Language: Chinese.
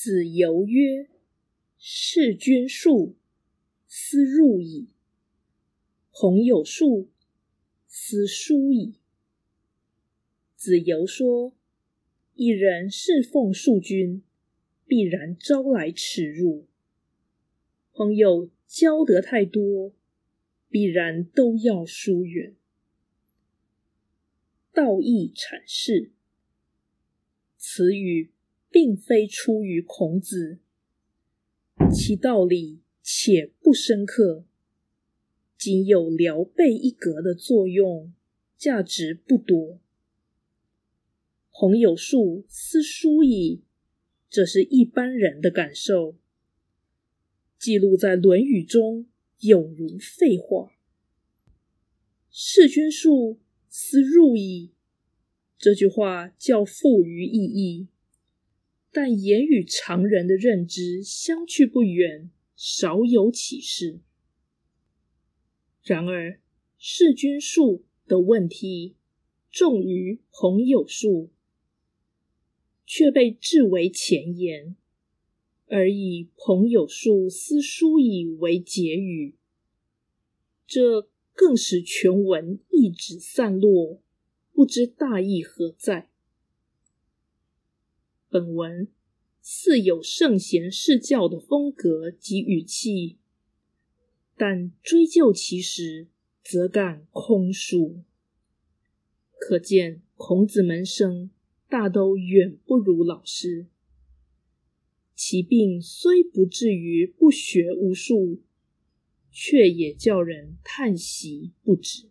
子游曰：“事君术，斯入矣。朋友术，斯疏矣。”子游说：“一人侍奉庶君，必然招来耻辱；朋友交得太多，必然都要疏远。”道义阐释，词语并非出于孔子，其道理且不深刻，仅有聊备一格的作用，价值不多。朋友术，斯疏矣，这是一般人的感受，记录在《论语》中有如废话。弑君术。思入矣，这句话较富于意义，但言与常人的认知相去不远，少有启示。然而，弑君术的问题重于朋友术，却被置为前言，而以朋友术思疏矣为结语，这。更使全文一纸散落，不知大意何在。本文似有圣贤释教的风格及语气，但追究其实，则感空疏。可见孔子门生大都远不如老师，其病虽不至于不学无术。却也叫人叹息不止。